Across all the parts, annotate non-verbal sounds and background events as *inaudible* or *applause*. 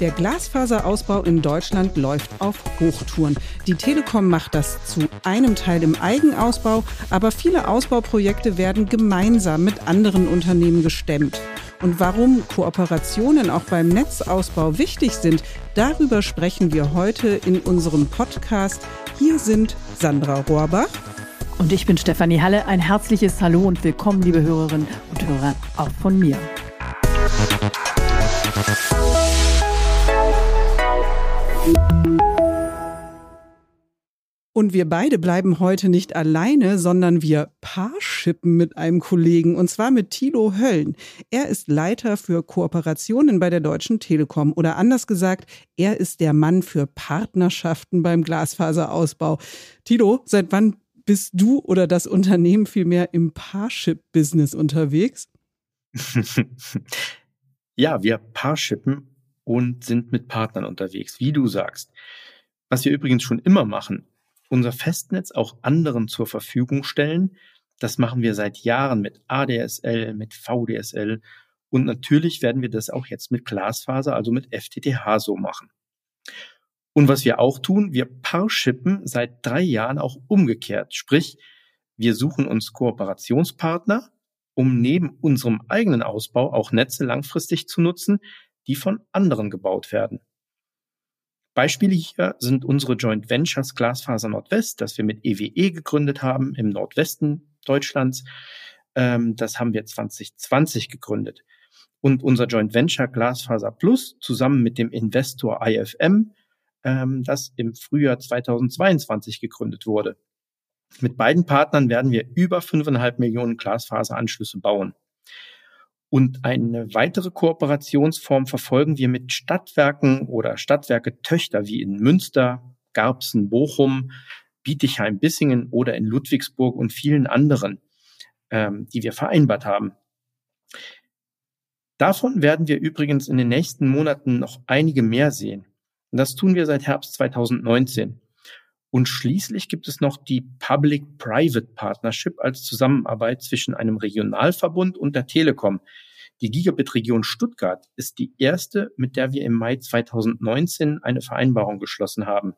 Der Glasfaserausbau in Deutschland läuft auf Hochtouren. Die Telekom macht das zu einem Teil im Eigenausbau, aber viele Ausbauprojekte werden gemeinsam mit anderen Unternehmen gestemmt. Und warum Kooperationen auch beim Netzausbau wichtig sind, darüber sprechen wir heute in unserem Podcast. Hier sind Sandra Rohrbach. Und ich bin Stefanie Halle. Ein herzliches Hallo und willkommen, liebe Hörerinnen und Hörer, auch von mir. Und wir beide bleiben heute nicht alleine, sondern wir paarschippen mit einem Kollegen, und zwar mit Thilo Höllen. Er ist Leiter für Kooperationen bei der Deutschen Telekom. Oder anders gesagt, er ist der Mann für Partnerschaften beim Glasfaserausbau. Thilo, seit wann bist du oder das Unternehmen vielmehr im Parship-Business unterwegs? *laughs* ja, wir Paarshippen und sind mit Partnern unterwegs, wie du sagst. Was wir übrigens schon immer machen, unser Festnetz auch anderen zur Verfügung stellen. Das machen wir seit Jahren mit ADSL, mit VDSL und natürlich werden wir das auch jetzt mit Glasfaser, also mit FTTH so machen. Und was wir auch tun, wir Paarshippen seit drei Jahren auch umgekehrt. Sprich, wir suchen uns Kooperationspartner, um neben unserem eigenen Ausbau auch Netze langfristig zu nutzen, die von anderen gebaut werden. Beispiele hier sind unsere Joint Ventures Glasfaser Nordwest, das wir mit EWE e gegründet haben im Nordwesten Deutschlands. Ähm, das haben wir 2020 gegründet. Und unser Joint Venture Glasfaser Plus zusammen mit dem Investor IFM, ähm, das im Frühjahr 2022 gegründet wurde. Mit beiden Partnern werden wir über fünfeinhalb Millionen Glasfaseranschlüsse bauen. Und eine weitere Kooperationsform verfolgen wir mit Stadtwerken oder Stadtwerke Töchter wie in Münster, Garbsen, Bochum, Bietigheim, Bissingen oder in Ludwigsburg und vielen anderen, ähm, die wir vereinbart haben. Davon werden wir übrigens in den nächsten Monaten noch einige mehr sehen. Und das tun wir seit Herbst 2019. Und schließlich gibt es noch die Public-Private Partnership als Zusammenarbeit zwischen einem Regionalverbund und der Telekom. Die Gigabit-Region Stuttgart ist die erste, mit der wir im Mai 2019 eine Vereinbarung geschlossen haben.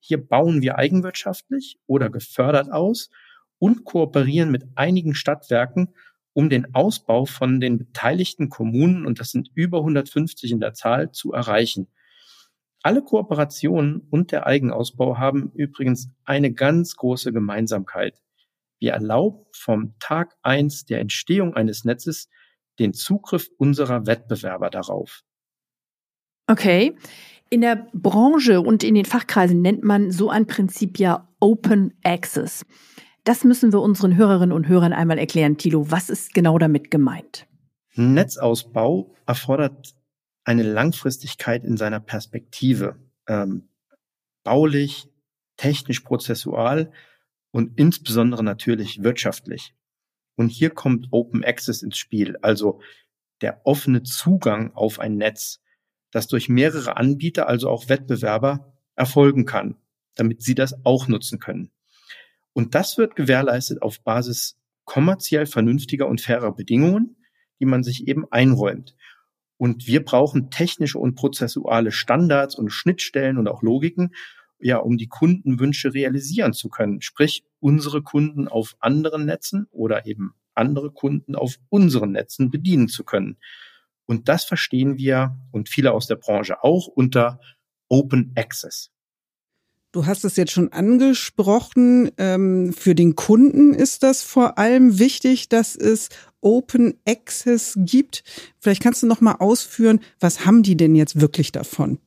Hier bauen wir eigenwirtschaftlich oder gefördert aus und kooperieren mit einigen Stadtwerken, um den Ausbau von den beteiligten Kommunen, und das sind über 150 in der Zahl, zu erreichen. Alle Kooperationen und der Eigenausbau haben übrigens eine ganz große Gemeinsamkeit. Wir erlauben vom Tag eins der Entstehung eines Netzes den Zugriff unserer Wettbewerber darauf. Okay. In der Branche und in den Fachkreisen nennt man so ein Prinzip ja Open Access. Das müssen wir unseren Hörerinnen und Hörern einmal erklären. Tilo, was ist genau damit gemeint? Netzausbau erfordert eine Langfristigkeit in seiner Perspektive, ähm, baulich, technisch, prozessual und insbesondere natürlich wirtschaftlich. Und hier kommt Open Access ins Spiel, also der offene Zugang auf ein Netz, das durch mehrere Anbieter, also auch Wettbewerber, erfolgen kann, damit sie das auch nutzen können. Und das wird gewährleistet auf Basis kommerziell vernünftiger und fairer Bedingungen, die man sich eben einräumt. Und wir brauchen technische und prozessuale Standards und Schnittstellen und auch Logiken, ja, um die Kundenwünsche realisieren zu können. Sprich, unsere Kunden auf anderen Netzen oder eben andere Kunden auf unseren Netzen bedienen zu können. Und das verstehen wir und viele aus der Branche auch unter Open Access. Du hast es jetzt schon angesprochen. Ähm, für den Kunden ist das vor allem wichtig, dass es Open Access gibt. Vielleicht kannst du noch mal ausführen, was haben die denn jetzt wirklich davon?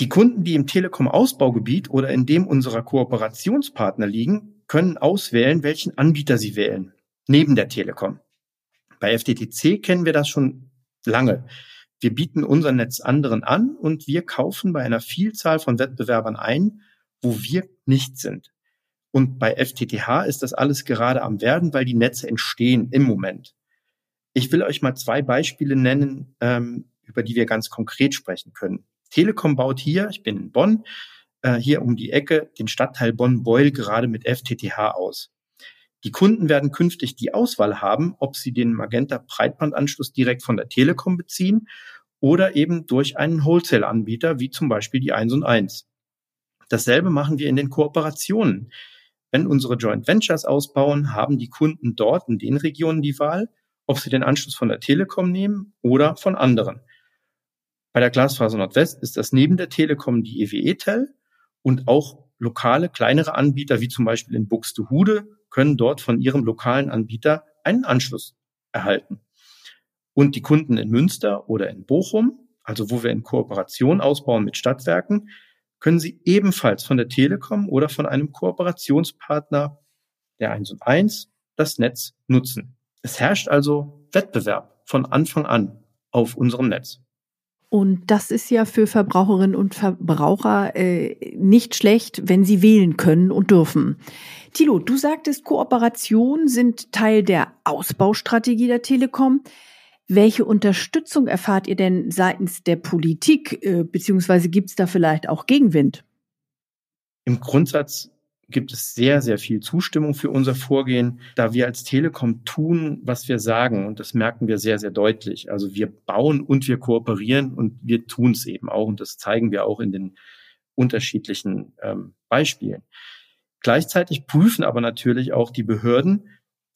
Die Kunden, die im Telekom-Ausbaugebiet oder in dem unserer Kooperationspartner liegen, können auswählen, welchen Anbieter sie wählen, neben der Telekom. Bei FTTC kennen wir das schon lange. Wir bieten unser Netz anderen an und wir kaufen bei einer Vielzahl von Wettbewerbern ein, wo wir nicht sind. Und bei FTTH ist das alles gerade am werden, weil die Netze entstehen im Moment. Ich will euch mal zwei Beispiele nennen, ähm, über die wir ganz konkret sprechen können. Telekom baut hier, ich bin in Bonn, äh, hier um die Ecke den Stadtteil Bonn-Beul gerade mit FTTH aus. Die Kunden werden künftig die Auswahl haben, ob sie den Magenta Breitbandanschluss direkt von der Telekom beziehen oder eben durch einen Wholesale-Anbieter wie zum Beispiel die 1 und 1. Dasselbe machen wir in den Kooperationen. Wenn unsere Joint Ventures ausbauen, haben die Kunden dort in den Regionen die Wahl, ob sie den Anschluss von der Telekom nehmen oder von anderen. Bei der Glasfaser Nordwest ist das neben der Telekom die EWE-Tel und auch lokale, kleinere Anbieter, wie zum Beispiel in Buxtehude, können dort von ihrem lokalen Anbieter einen Anschluss erhalten. Und die Kunden in Münster oder in Bochum, also wo wir in Kooperation ausbauen mit Stadtwerken, können sie ebenfalls von der Telekom oder von einem Kooperationspartner der 1 und 1 das Netz nutzen. Es herrscht also Wettbewerb von Anfang an auf unserem Netz. Und das ist ja für Verbraucherinnen und Verbraucher äh, nicht schlecht, wenn sie wählen können und dürfen. Thilo, du sagtest, Kooperationen sind Teil der Ausbaustrategie der Telekom. Welche Unterstützung erfahrt ihr denn seitens der Politik, äh, beziehungsweise gibt es da vielleicht auch Gegenwind? Im Grundsatz gibt es sehr, sehr viel Zustimmung für unser Vorgehen, da wir als Telekom tun, was wir sagen. Und das merken wir sehr, sehr deutlich. Also wir bauen und wir kooperieren und wir tun es eben auch. Und das zeigen wir auch in den unterschiedlichen ähm, Beispielen. Gleichzeitig prüfen aber natürlich auch die Behörden,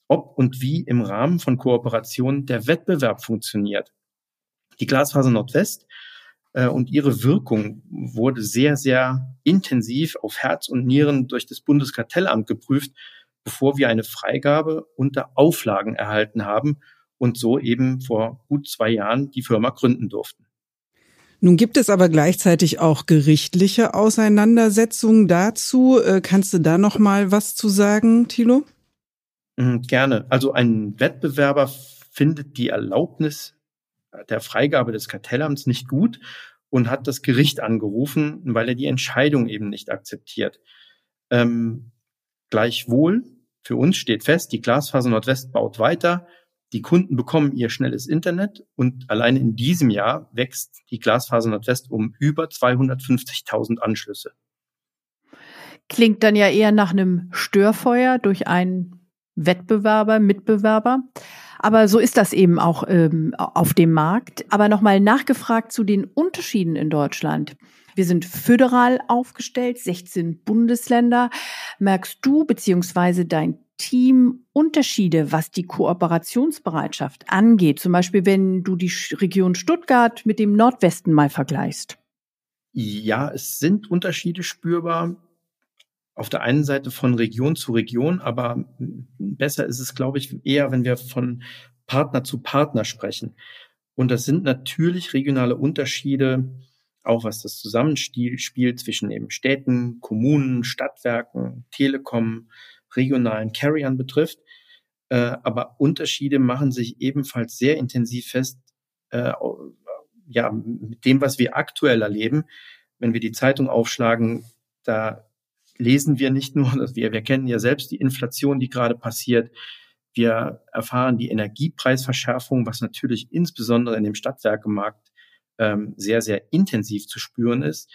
ob und wie im Rahmen von Kooperationen der Wettbewerb funktioniert. Die Glasfaser Nordwest äh, und ihre Wirkung wurde sehr, sehr intensiv auf Herz und Nieren durch das Bundeskartellamt geprüft, bevor wir eine Freigabe unter Auflagen erhalten haben und so eben vor gut zwei Jahren die Firma gründen durften. Nun gibt es aber gleichzeitig auch gerichtliche Auseinandersetzungen dazu. Äh, kannst du da noch mal was zu sagen, Thilo? Mhm, gerne. Also ein Wettbewerber findet die Erlaubnis der Freigabe des Kartellamts nicht gut und hat das Gericht angerufen, weil er die Entscheidung eben nicht akzeptiert. Ähm, gleichwohl, für uns steht fest, die Glasfaser Nordwest baut weiter, die Kunden bekommen ihr schnelles Internet und allein in diesem Jahr wächst die Glasfaser Nordwest um über 250.000 Anschlüsse. Klingt dann ja eher nach einem Störfeuer durch einen Wettbewerber, Mitbewerber. Aber so ist das eben auch ähm, auf dem Markt. Aber nochmal nachgefragt zu den Unterschieden in Deutschland. Wir sind föderal aufgestellt, 16 Bundesländer. Merkst du beziehungsweise dein Team Unterschiede, was die Kooperationsbereitschaft angeht? Zum Beispiel, wenn du die Region Stuttgart mit dem Nordwesten mal vergleichst. Ja, es sind Unterschiede spürbar auf der einen Seite von Region zu Region, aber besser ist es, glaube ich, eher, wenn wir von Partner zu Partner sprechen. Und das sind natürlich regionale Unterschiede, auch was das Zusammenspiel zwischen eben Städten, Kommunen, Stadtwerken, Telekom, regionalen Carriern betrifft. Äh, aber Unterschiede machen sich ebenfalls sehr intensiv fest, äh, ja, mit dem, was wir aktuell erleben. Wenn wir die Zeitung aufschlagen, da lesen wir nicht nur, *laughs* wir, wir kennen ja selbst die Inflation, die gerade passiert. Wir erfahren die Energiepreisverschärfung, was natürlich insbesondere in dem Stadtwerkemarkt ähm, sehr, sehr intensiv zu spüren ist.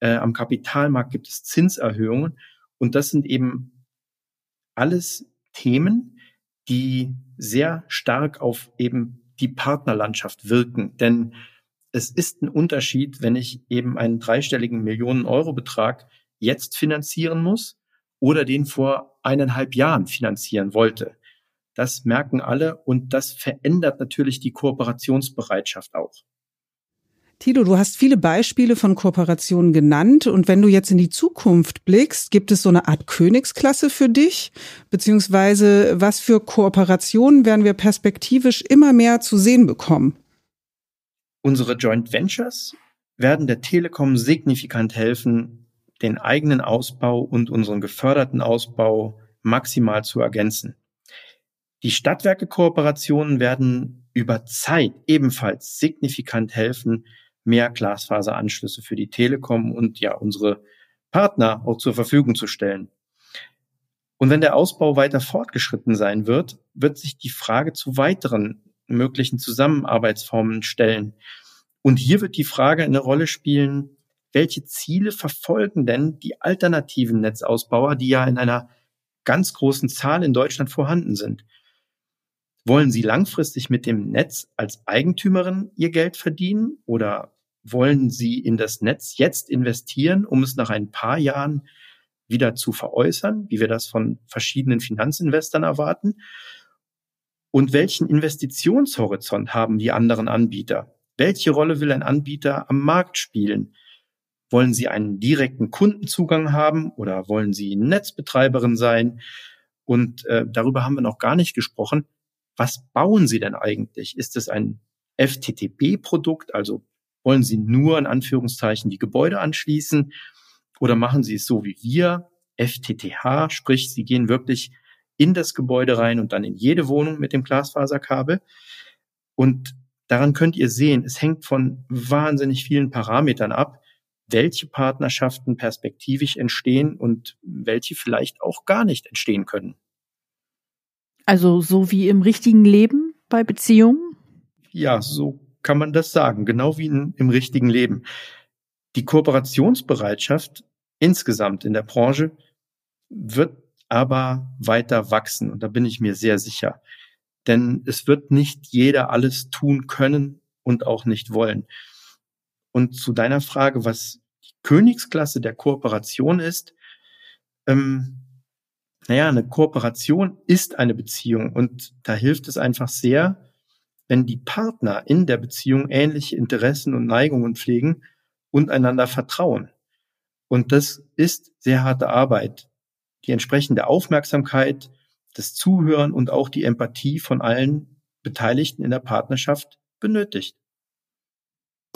Äh, am Kapitalmarkt gibt es Zinserhöhungen und das sind eben alles Themen, die sehr stark auf eben die Partnerlandschaft wirken. Denn es ist ein Unterschied, wenn ich eben einen dreistelligen Millionen-Euro-Betrag jetzt finanzieren muss oder den vor eineinhalb Jahren finanzieren wollte. Das merken alle und das verändert natürlich die Kooperationsbereitschaft auch. Tilo, du hast viele Beispiele von Kooperationen genannt und wenn du jetzt in die Zukunft blickst, gibt es so eine Art Königsklasse für dich? Beziehungsweise was für Kooperationen werden wir perspektivisch immer mehr zu sehen bekommen? Unsere Joint Ventures werden der Telekom signifikant helfen, den eigenen Ausbau und unseren geförderten Ausbau maximal zu ergänzen. Die Stadtwerke-Kooperationen werden über Zeit ebenfalls signifikant helfen, mehr Glasfaseranschlüsse für die Telekom und ja unsere Partner auch zur Verfügung zu stellen. Und wenn der Ausbau weiter fortgeschritten sein wird, wird sich die Frage zu weiteren möglichen Zusammenarbeitsformen stellen. Und hier wird die Frage eine Rolle spielen, welche Ziele verfolgen denn die alternativen Netzausbauer, die ja in einer ganz großen Zahl in Deutschland vorhanden sind? Wollen Sie langfristig mit dem Netz als Eigentümerin Ihr Geld verdienen oder wollen Sie in das Netz jetzt investieren, um es nach ein paar Jahren wieder zu veräußern, wie wir das von verschiedenen Finanzinvestoren erwarten? Und welchen Investitionshorizont haben die anderen Anbieter? Welche Rolle will ein Anbieter am Markt spielen? Wollen Sie einen direkten Kundenzugang haben oder wollen Sie Netzbetreiberin sein? Und äh, darüber haben wir noch gar nicht gesprochen. Was bauen Sie denn eigentlich? Ist es ein FTTB-Produkt? Also wollen Sie nur in Anführungszeichen die Gebäude anschließen? Oder machen Sie es so wie wir, FTTH, sprich, Sie gehen wirklich in das Gebäude rein und dann in jede Wohnung mit dem Glasfaserkabel. Und daran könnt ihr sehen, es hängt von wahnsinnig vielen Parametern ab, welche Partnerschaften perspektivisch entstehen und welche vielleicht auch gar nicht entstehen können. Also so wie im richtigen Leben bei Beziehungen? Ja, so kann man das sagen, genau wie in, im richtigen Leben. Die Kooperationsbereitschaft insgesamt in der Branche wird aber weiter wachsen. Und da bin ich mir sehr sicher. Denn es wird nicht jeder alles tun können und auch nicht wollen. Und zu deiner Frage, was die Königsklasse der Kooperation ist, ähm, naja, eine Kooperation ist eine Beziehung und da hilft es einfach sehr, wenn die Partner in der Beziehung ähnliche Interessen und Neigungen pflegen und einander vertrauen. Und das ist sehr harte Arbeit die entsprechende Aufmerksamkeit, das Zuhören und auch die Empathie von allen Beteiligten in der Partnerschaft benötigt.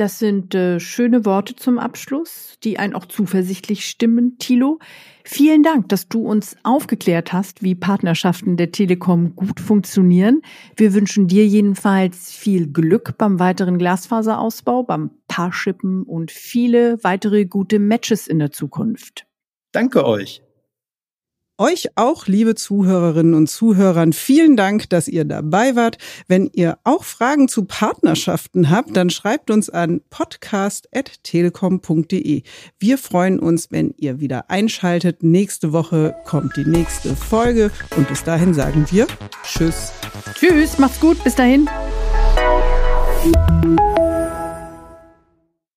Das sind äh, schöne Worte zum Abschluss, die einen auch zuversichtlich stimmen, Thilo. Vielen Dank, dass du uns aufgeklärt hast, wie Partnerschaften der Telekom gut funktionieren. Wir wünschen dir jedenfalls viel Glück beim weiteren Glasfaserausbau, beim Paarschippen und viele weitere gute Matches in der Zukunft. Danke euch. Euch auch, liebe Zuhörerinnen und Zuhörern, vielen Dank, dass ihr dabei wart. Wenn ihr auch Fragen zu Partnerschaften habt, dann schreibt uns an podcast.telekom.de. Wir freuen uns, wenn ihr wieder einschaltet. Nächste Woche kommt die nächste Folge und bis dahin sagen wir Tschüss. Tschüss, macht's gut, bis dahin.